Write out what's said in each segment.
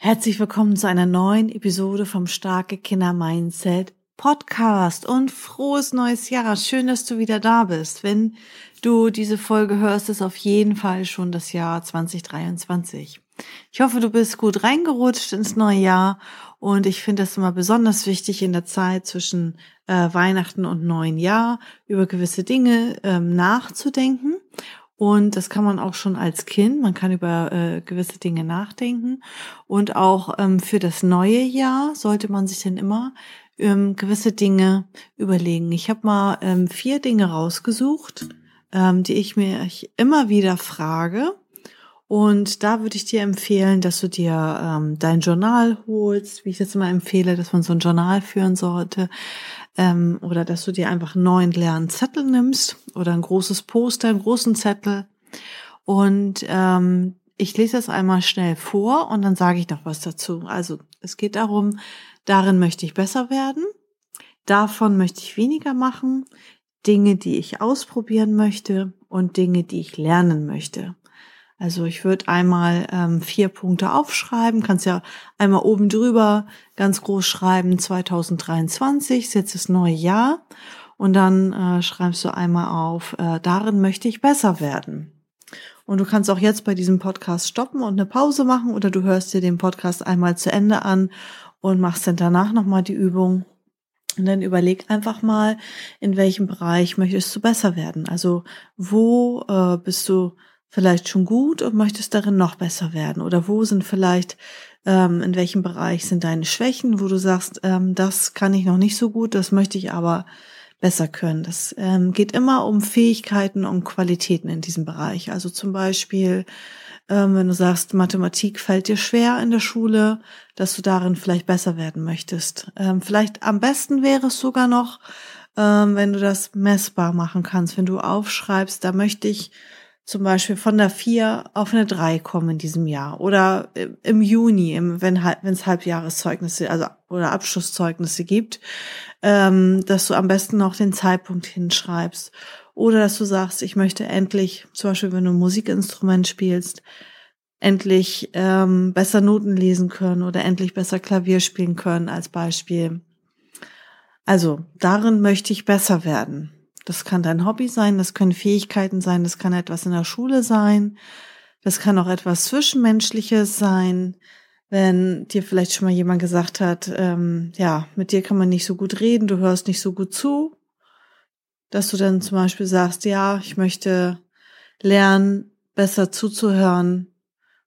Herzlich willkommen zu einer neuen Episode vom Starke Kinder Mindset Podcast und frohes neues Jahr. Schön, dass du wieder da bist. Wenn du diese Folge hörst, ist auf jeden Fall schon das Jahr 2023. Ich hoffe, du bist gut reingerutscht ins neue Jahr und ich finde es immer besonders wichtig in der Zeit zwischen äh, Weihnachten und neuen Jahr über gewisse Dinge ähm, nachzudenken. Und das kann man auch schon als Kind. Man kann über äh, gewisse Dinge nachdenken. Und auch ähm, für das neue Jahr sollte man sich dann immer ähm, gewisse Dinge überlegen. Ich habe mal ähm, vier Dinge rausgesucht, ähm, die ich mir immer wieder frage und da würde ich dir empfehlen, dass du dir ähm, dein Journal holst, wie ich das immer empfehle, dass man so ein Journal führen sollte. Ähm, oder dass du dir einfach einen neuen leeren Zettel nimmst oder ein großes Poster, einen großen Zettel. Und ähm, ich lese das einmal schnell vor und dann sage ich noch was dazu. Also es geht darum, darin möchte ich besser werden, davon möchte ich weniger machen, Dinge, die ich ausprobieren möchte und Dinge, die ich lernen möchte. Also ich würde einmal ähm, vier Punkte aufschreiben, kannst ja einmal oben drüber ganz groß schreiben 2023, ist jetzt das neue Jahr und dann äh, schreibst du einmal auf, äh, darin möchte ich besser werden. Und du kannst auch jetzt bei diesem Podcast stoppen und eine Pause machen oder du hörst dir den Podcast einmal zu Ende an und machst dann danach nochmal die Übung. Und dann überleg einfach mal, in welchem Bereich möchtest du besser werden. Also wo äh, bist du vielleicht schon gut und möchtest darin noch besser werden? Oder wo sind vielleicht, ähm, in welchem Bereich sind deine Schwächen, wo du sagst, ähm, das kann ich noch nicht so gut, das möchte ich aber besser können. Das ähm, geht immer um Fähigkeiten und Qualitäten in diesem Bereich. Also zum Beispiel, ähm, wenn du sagst, Mathematik fällt dir schwer in der Schule, dass du darin vielleicht besser werden möchtest. Ähm, vielleicht am besten wäre es sogar noch, ähm, wenn du das messbar machen kannst, wenn du aufschreibst, da möchte ich zum Beispiel von der vier auf eine drei kommen in diesem Jahr oder im Juni, im, wenn wenn es Halbjahreszeugnisse also oder Abschlusszeugnisse gibt, ähm, dass du am besten noch den Zeitpunkt hinschreibst oder dass du sagst, ich möchte endlich, zum Beispiel wenn du ein Musikinstrument spielst, endlich ähm, besser Noten lesen können oder endlich besser Klavier spielen können als Beispiel. Also darin möchte ich besser werden. Das kann dein Hobby sein, das können Fähigkeiten sein, das kann etwas in der Schule sein, das kann auch etwas Zwischenmenschliches sein, wenn dir vielleicht schon mal jemand gesagt hat, ähm, ja, mit dir kann man nicht so gut reden, du hörst nicht so gut zu, dass du dann zum Beispiel sagst, ja, ich möchte lernen, besser zuzuhören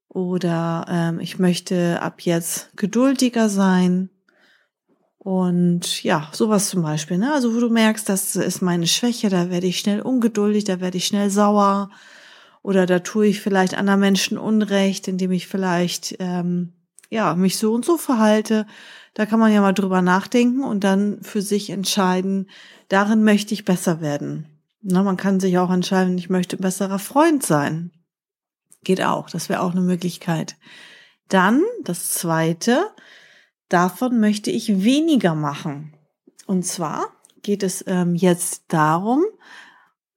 oder ähm, ich möchte ab jetzt geduldiger sein und ja, sowas zum Beispiel, ne? Also wo du merkst, das ist meine Schwäche, da werde ich schnell ungeduldig, da werde ich schnell sauer oder da tue ich vielleicht anderen Menschen Unrecht, indem ich vielleicht ähm, ja mich so und so verhalte. Da kann man ja mal drüber nachdenken und dann für sich entscheiden, darin möchte ich besser werden. Na, man kann sich auch entscheiden, ich möchte besserer Freund sein. Geht auch, das wäre auch eine Möglichkeit. Dann das zweite, davon möchte ich weniger machen. Und zwar geht es ähm, jetzt darum,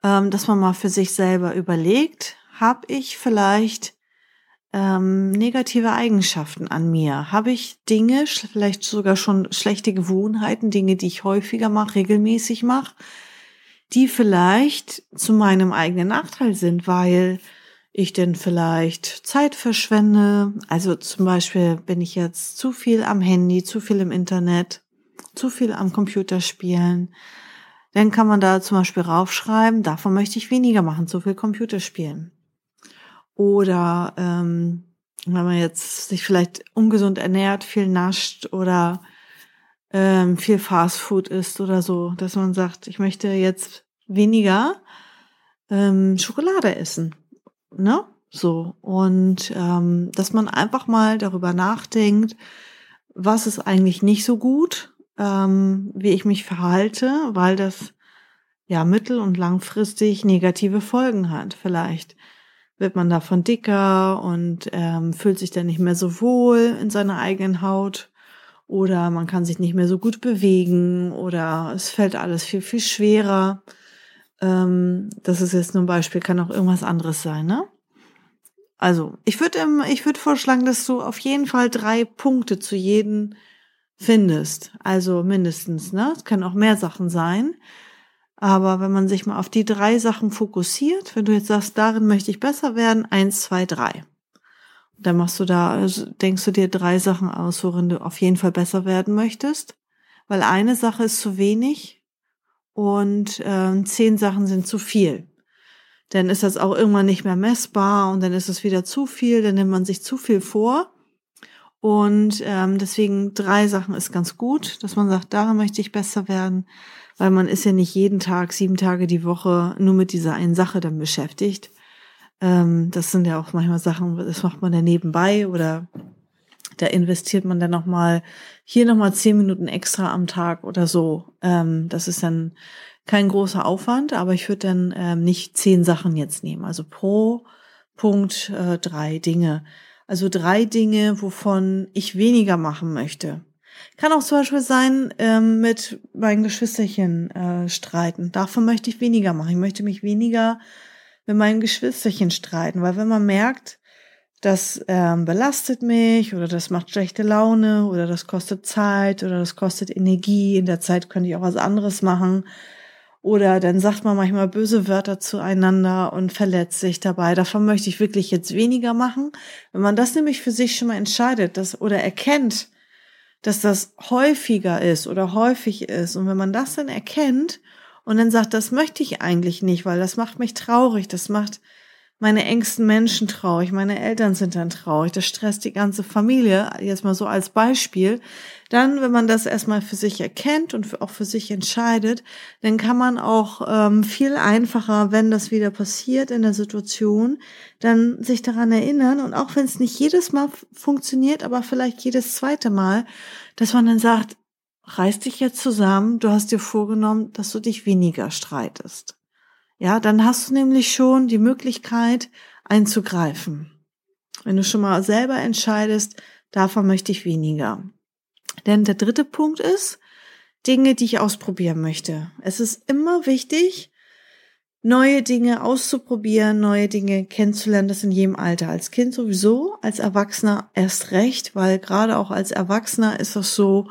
ähm, dass man mal für sich selber überlegt, habe ich vielleicht ähm, negative Eigenschaften an mir? Habe ich Dinge, vielleicht sogar schon schlechte Gewohnheiten, Dinge, die ich häufiger mache, regelmäßig mache, die vielleicht zu meinem eigenen Nachteil sind, weil ich denn vielleicht Zeit verschwende. Also zum Beispiel bin ich jetzt zu viel am Handy, zu viel im Internet, zu viel am Computer spielen. Dann kann man da zum Beispiel raufschreiben, davon möchte ich weniger machen, zu viel Computerspielen. Oder ähm, wenn man jetzt sich vielleicht ungesund ernährt, viel nascht oder ähm, viel Fastfood isst oder so, dass man sagt, ich möchte jetzt weniger ähm, Schokolade essen ne? So. Und ähm, dass man einfach mal darüber nachdenkt, was ist eigentlich nicht so gut, ähm, wie ich mich verhalte, weil das ja mittel- und langfristig negative Folgen hat. Vielleicht wird man davon dicker und ähm, fühlt sich dann nicht mehr so wohl in seiner eigenen Haut oder man kann sich nicht mehr so gut bewegen oder es fällt alles viel, viel schwerer. Ähm, das ist jetzt nur ein Beispiel, kann auch irgendwas anderes sein, ne? Also, ich würde ich würde vorschlagen, dass du auf jeden Fall drei Punkte zu jedem findest. Also mindestens, ne? Es können auch mehr Sachen sein. Aber wenn man sich mal auf die drei Sachen fokussiert, wenn du jetzt sagst, darin möchte ich besser werden, eins, zwei, drei. Dann machst du da, also denkst du dir drei Sachen aus, worin du auf jeden Fall besser werden möchtest. Weil eine Sache ist zu wenig und äh, zehn Sachen sind zu viel. Dann ist das auch irgendwann nicht mehr messbar und dann ist es wieder zu viel, dann nimmt man sich zu viel vor. Und ähm, deswegen drei Sachen ist ganz gut, dass man sagt, daran möchte ich besser werden, weil man ist ja nicht jeden Tag, sieben Tage die Woche nur mit dieser einen Sache dann beschäftigt. Ähm, das sind ja auch manchmal Sachen, das macht man ja nebenbei oder da investiert man dann nochmal hier nochmal zehn Minuten extra am Tag oder so. Ähm, das ist dann kein großer Aufwand, aber ich würde dann ähm, nicht zehn Sachen jetzt nehmen. Also pro Punkt äh, drei Dinge. Also drei Dinge, wovon ich weniger machen möchte. Kann auch zum Beispiel sein, ähm, mit meinen Geschwisterchen äh, streiten. Davon möchte ich weniger machen. Ich möchte mich weniger mit meinen Geschwisterchen streiten, weil wenn man merkt, das ähm, belastet mich oder das macht schlechte Laune oder das kostet Zeit oder das kostet Energie, in der Zeit könnte ich auch was anderes machen. Oder dann sagt man manchmal böse Wörter zueinander und verletzt sich dabei. Davon möchte ich wirklich jetzt weniger machen. Wenn man das nämlich für sich schon mal entscheidet, dass, oder erkennt, dass das häufiger ist oder häufig ist. Und wenn man das dann erkennt und dann sagt, das möchte ich eigentlich nicht, weil das macht mich traurig, das macht meine engsten Menschen traurig, meine Eltern sind dann traurig, das stresst die ganze Familie, jetzt mal so als Beispiel. Dann, wenn man das erstmal für sich erkennt und auch für sich entscheidet, dann kann man auch ähm, viel einfacher, wenn das wieder passiert in der Situation, dann sich daran erinnern und auch wenn es nicht jedes Mal funktioniert, aber vielleicht jedes zweite Mal, dass man dann sagt, reiß dich jetzt zusammen, du hast dir vorgenommen, dass du dich weniger streitest. Ja, dann hast du nämlich schon die Möglichkeit einzugreifen. Wenn du schon mal selber entscheidest, davon möchte ich weniger. Denn der dritte Punkt ist, Dinge, die ich ausprobieren möchte. Es ist immer wichtig, neue Dinge auszuprobieren, neue Dinge kennenzulernen, das in jedem Alter. Als Kind sowieso, als Erwachsener erst recht, weil gerade auch als Erwachsener ist es so,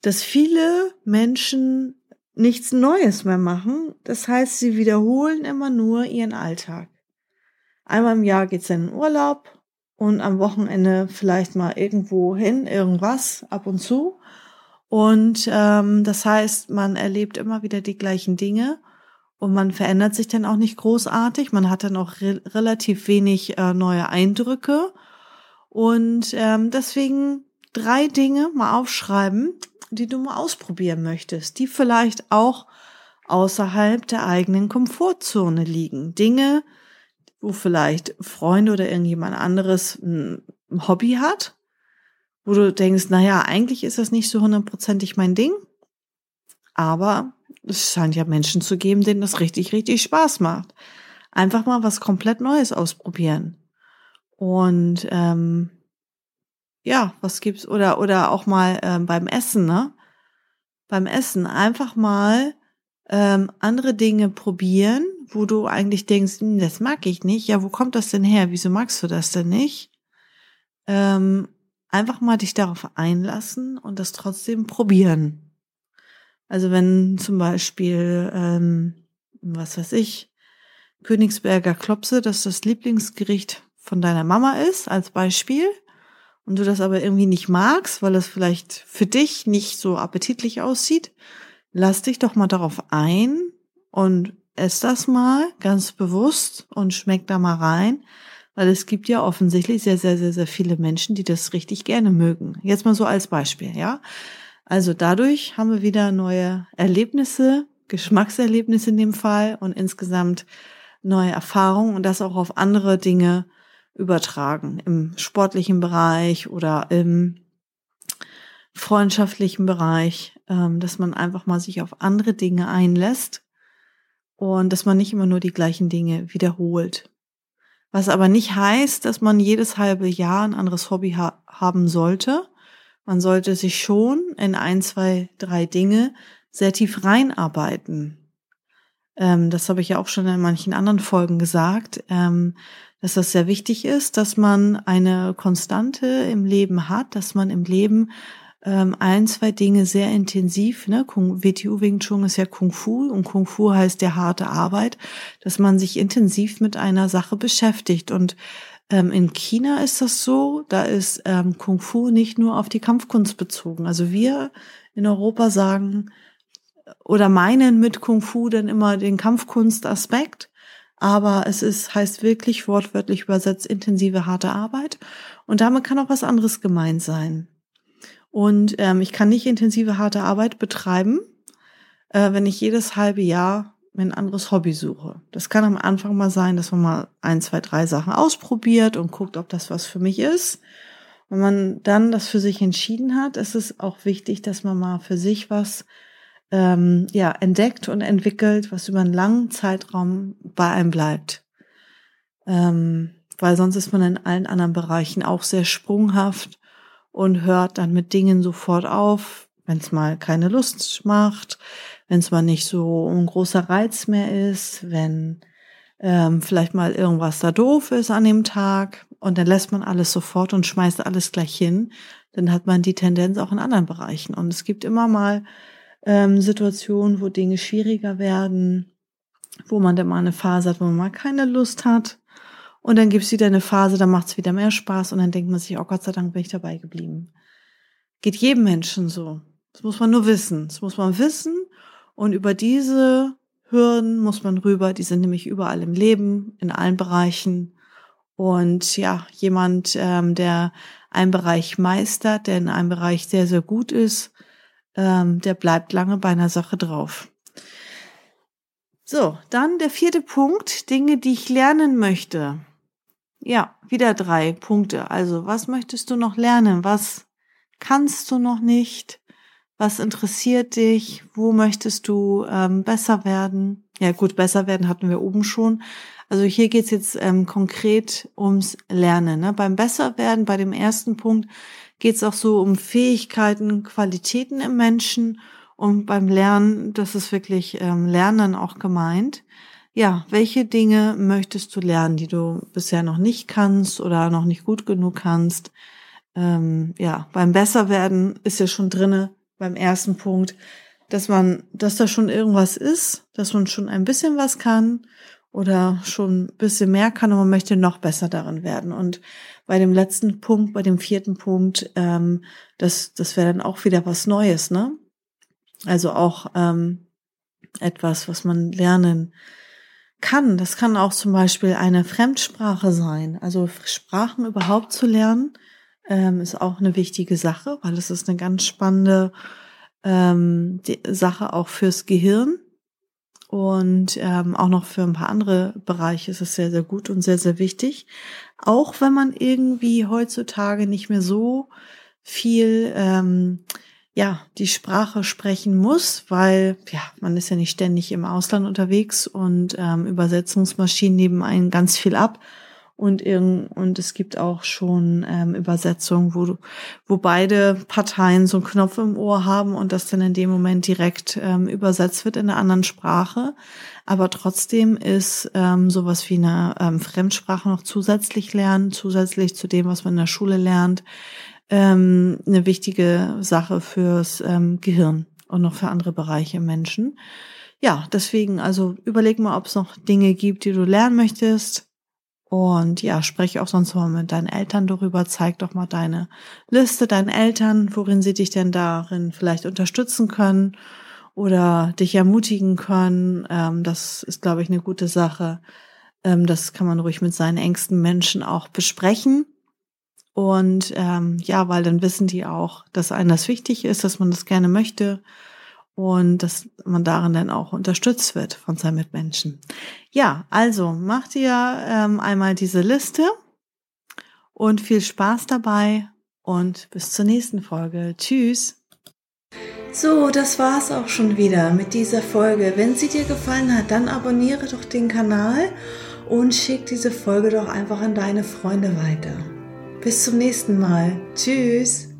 dass viele Menschen nichts Neues mehr machen. Das heißt, sie wiederholen immer nur ihren Alltag. Einmal im Jahr geht's in den Urlaub und am Wochenende vielleicht mal irgendwo hin, irgendwas ab und zu. Und ähm, das heißt, man erlebt immer wieder die gleichen Dinge und man verändert sich dann auch nicht großartig. Man hat dann auch re relativ wenig äh, neue Eindrücke. Und ähm, deswegen drei Dinge mal aufschreiben, die du mal ausprobieren möchtest, die vielleicht auch außerhalb der eigenen Komfortzone liegen. Dinge, wo vielleicht Freunde oder irgendjemand anderes ein Hobby hat, wo du denkst, na ja, eigentlich ist das nicht so hundertprozentig mein Ding, aber es scheint ja Menschen zu geben, denen das richtig, richtig Spaß macht. Einfach mal was komplett Neues ausprobieren. Und ähm, ja, was gibt's oder oder auch mal ähm, beim Essen, ne? Beim Essen einfach mal ähm, andere Dinge probieren, wo du eigentlich denkst, hm, das mag ich nicht. Ja, wo kommt das denn her? Wieso magst du das denn nicht? Ähm, einfach mal dich darauf einlassen und das trotzdem probieren. Also wenn zum Beispiel, ähm, was weiß ich, Königsberger Klopse, das das Lieblingsgericht von deiner Mama ist, als Beispiel, und du das aber irgendwie nicht magst, weil es vielleicht für dich nicht so appetitlich aussieht, lass dich doch mal darauf ein und ess das mal ganz bewusst und schmeck da mal rein, weil es gibt ja offensichtlich sehr, sehr, sehr, sehr viele Menschen, die das richtig gerne mögen. Jetzt mal so als Beispiel, ja. Also dadurch haben wir wieder neue Erlebnisse, Geschmackserlebnisse in dem Fall und insgesamt neue Erfahrungen und das auch auf andere Dinge übertragen, im sportlichen Bereich oder im freundschaftlichen Bereich, ähm, dass man einfach mal sich auf andere Dinge einlässt und dass man nicht immer nur die gleichen Dinge wiederholt. Was aber nicht heißt, dass man jedes halbe Jahr ein anderes Hobby ha haben sollte. Man sollte sich schon in ein, zwei, drei Dinge sehr tief reinarbeiten. Ähm, das habe ich ja auch schon in manchen anderen Folgen gesagt, ähm, dass das sehr wichtig ist, dass man eine Konstante im Leben hat, dass man im Leben ähm, ein, zwei Dinge sehr intensiv, ne, Kung, WTU Wing Chun ist ja Kung Fu und Kung Fu heißt ja harte Arbeit, dass man sich intensiv mit einer Sache beschäftigt und ähm, in China ist das so, da ist ähm, Kung Fu nicht nur auf die Kampfkunst bezogen. Also wir in Europa sagen oder meinen mit Kung Fu dann immer den Kampfkunstaspekt, aber es ist heißt wirklich wortwörtlich übersetzt intensive harte Arbeit und damit kann auch was anderes gemeint sein. Und ähm, ich kann nicht intensive, harte Arbeit betreiben, äh, wenn ich jedes halbe Jahr ein anderes Hobby suche. Das kann am Anfang mal sein, dass man mal ein, zwei, drei Sachen ausprobiert und guckt, ob das was für mich ist. Wenn man dann das für sich entschieden hat, ist es auch wichtig, dass man mal für sich was ähm, ja entdeckt und entwickelt, was über einen langen Zeitraum bei einem bleibt. Ähm, weil sonst ist man in allen anderen Bereichen auch sehr sprunghaft und hört dann mit Dingen sofort auf, wenn es mal keine Lust macht, wenn es mal nicht so ein großer Reiz mehr ist, wenn ähm, vielleicht mal irgendwas da doof ist an dem Tag und dann lässt man alles sofort und schmeißt alles gleich hin, dann hat man die Tendenz auch in anderen Bereichen. Und es gibt immer mal ähm, Situationen, wo Dinge schwieriger werden, wo man dann mal eine Phase hat, wo man mal keine Lust hat. Und dann gibt's wieder eine Phase, da macht's wieder mehr Spaß und dann denkt man sich, oh Gott sei Dank bin ich dabei geblieben. Geht jedem Menschen so. Das muss man nur wissen. Das muss man wissen. Und über diese Hürden muss man rüber. Die sind nämlich überall im Leben, in allen Bereichen. Und ja, jemand, ähm, der einen Bereich meistert, der in einem Bereich sehr, sehr gut ist, ähm, der bleibt lange bei einer Sache drauf. So, dann der vierte Punkt, Dinge, die ich lernen möchte. Ja, wieder drei Punkte. Also, was möchtest du noch lernen? Was kannst du noch nicht? Was interessiert dich? Wo möchtest du ähm, besser werden? Ja, gut, besser werden hatten wir oben schon. Also hier geht's jetzt ähm, konkret ums Lernen. Ne? Beim Besserwerden, bei dem ersten Punkt, geht's auch so um Fähigkeiten, Qualitäten im Menschen. Und beim Lernen, das ist wirklich ähm, Lernen auch gemeint ja, welche Dinge möchtest du lernen, die du bisher noch nicht kannst oder noch nicht gut genug kannst? Ähm, ja, beim Besserwerden ist ja schon drinne beim ersten Punkt, dass man, dass da schon irgendwas ist, dass man schon ein bisschen was kann oder schon ein bisschen mehr kann und man möchte noch besser darin werden. Und bei dem letzten Punkt, bei dem vierten Punkt, ähm, das, das wäre dann auch wieder was Neues, ne? Also auch ähm, etwas, was man lernen kann. Das kann auch zum Beispiel eine Fremdsprache sein. Also Sprachen überhaupt zu lernen, ähm, ist auch eine wichtige Sache, weil es ist eine ganz spannende ähm, Sache auch fürs Gehirn. Und ähm, auch noch für ein paar andere Bereiche ist es sehr, sehr gut und sehr, sehr wichtig. Auch wenn man irgendwie heutzutage nicht mehr so viel ähm, ja, die Sprache sprechen muss, weil ja, man ist ja nicht ständig im Ausland unterwegs und ähm, Übersetzungsmaschinen nehmen einen ganz viel ab. Und, irgend, und es gibt auch schon ähm, Übersetzungen, wo, wo beide Parteien so einen Knopf im Ohr haben und das dann in dem Moment direkt ähm, übersetzt wird in einer anderen Sprache. Aber trotzdem ist ähm, sowas wie eine ähm, Fremdsprache noch zusätzlich lernen, zusätzlich zu dem, was man in der Schule lernt, ähm, eine wichtige Sache fürs ähm, Gehirn und noch für andere Bereiche im Menschen. Ja, deswegen, also überleg mal, ob es noch Dinge gibt, die du lernen möchtest. Und ja, spreche auch sonst mal mit deinen Eltern darüber. Zeig doch mal deine Liste deinen Eltern, worin sie dich denn darin vielleicht unterstützen können oder dich ermutigen können. Ähm, das ist, glaube ich, eine gute Sache. Ähm, das kann man ruhig mit seinen engsten Menschen auch besprechen. Und ähm, ja, weil dann wissen die auch, dass einem das wichtig ist, dass man das gerne möchte und dass man darin dann auch unterstützt wird von seinen Mitmenschen. Ja, also macht ihr ähm, einmal diese Liste und viel Spaß dabei und bis zur nächsten Folge. Tschüss. So, das war's auch schon wieder mit dieser Folge. Wenn sie dir gefallen hat, dann abonniere doch den Kanal und schick diese Folge doch einfach an deine Freunde weiter. Bis zum nächsten Mal. Tschüss.